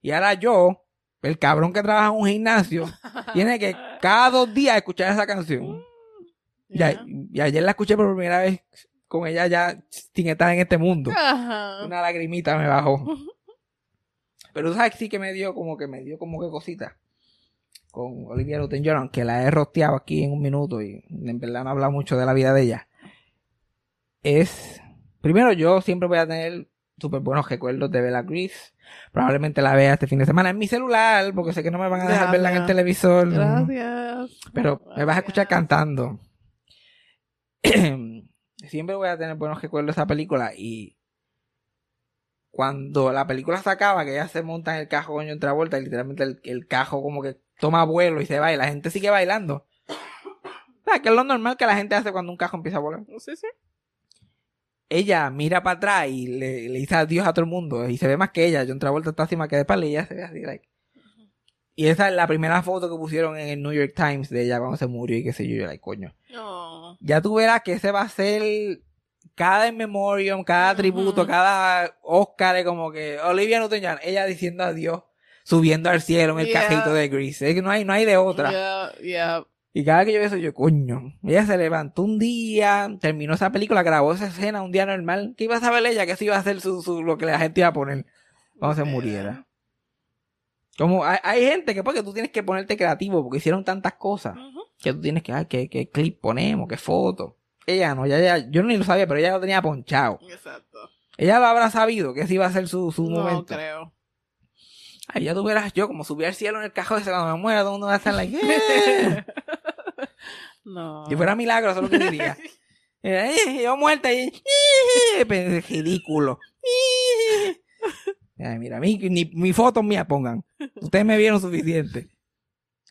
Y ahora yo, el cabrón que trabaja en un gimnasio, tiene que cada dos días escuchar esa canción. Y, a- Ya. y ayer la escuché por primera vez con ella ya sin estar en este mundo. Una lagrimita me bajó. Pero tú sabes que sí que me dio como que me dio como que cosita. Con Olivia Newton-John, aunque la he rosteado aquí en un minuto y en verdad no he hablado mucho de la vida de ella. Es, primero yo siempre voy a tener súper buenos recuerdos de Bella Grease. Probablemente la vea este fin de semana en mi celular, porque sé que no me van a dejar verla en el televisor. Gracias. Pero me vas a escuchar cantando. Siempre voy a tener buenos recuerdos de esa película y cuando la película se acaba, que ella se monta en el cajo con John Travolta y literalmente el, el cajo como que toma vuelo y se va y la gente sigue bailando. O sea, que es lo normal que la gente hace cuando un cajo empieza a volar. Sí, sí. Ella mira para atrás y le, le dice adiós a todo el mundo y se ve más que ella. John Travolta está encima que de espalda y ella se ve así, like. Y esa es la primera foto que pusieron en el New York Times de ella cuando se murió y qué sé yo, yo, like, coño. No. ya tú verás que ese va a ser cada in memoriam, cada tributo, cada Oscar, es como que Olivia Newton-John, ella diciendo adiós, subiendo al cielo en el Yeah. cajito de Grease. Es que no hay, no hay de otra. Yeah, yeah. Y cada vez que yo veo eso, yo, coño. Ella se levantó un día, terminó esa película, grabó esa escena un día normal. ¿Qué iba a saber ella? Que eso iba a hacer su, su- lo que la gente iba a poner cuando se muriera. Como hay, hay gente que porque tú tienes que ponerte creativo porque hicieron tantas cosas que tú tienes que, ay, qué, qué clip ponemos, qué foto. Ella no, ya, ya, yo ni lo sabía, pero ella lo tenía ponchado. Exacto. Ella lo habrá sabido que ese iba a ser su, su no momento. creo. Ay, ya tú verás yo como subí al cielo en el cajón ese cuando me muera, todo el mundo va a estar like, "Eh". No. Si fuera milagro, eso es lo que diría. Eh, yo muerta y eh, ridículo. Ay, mira, mi, ni mi foto mía pongan. Ustedes me vieron suficiente.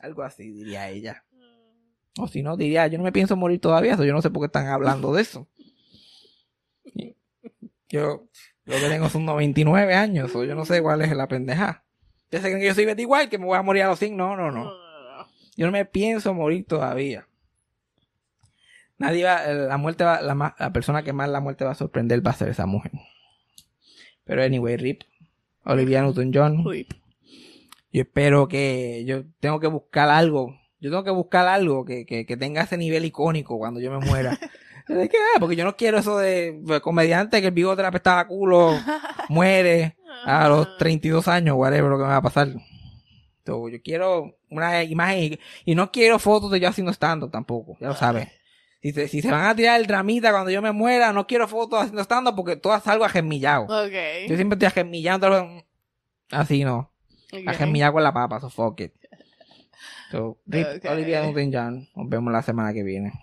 Algo así diría ella. O si no, diría, yo no me pienso morir todavía, so yo no sé por qué están hablando de eso. Y Yo, yo que tengo son 99 años, o yo no sé cuál es la pendeja. Ya se creen que yo soy Betty White, que me voy a morir a los 100. No, no, no. no. Yo no me pienso morir todavía. Nadie va, eh, la muerte va, la, ma- la persona que más la muerte va a sorprender va a ser esa mujer. Pero anyway, Rip, Olivia Newton-John, Uy. yo espero que, yo tengo que buscar algo, yo tengo que buscar algo que, que, que tenga ese nivel icónico cuando yo me muera. ¿De qué? Ah, Porque yo no quiero eso de, de comediante que el bigote le apestaba culo, muere a los 32 años, whatever lo que me va a pasar. So, yo quiero una imagen y, no quiero fotos de yo haciendo stand tampoco, ya lo sabes. Si se, si se van a tirar el dramita cuando yo me muera, no quiero fotos haciendo stand porque todas salgo agemillado. Ok. Yo siempre estoy agemillando. Así no. Ok. Agemillado con la papa, so fuck it. So, Rip Ok. Olivia Newton-John. Nos vemos la semana que viene.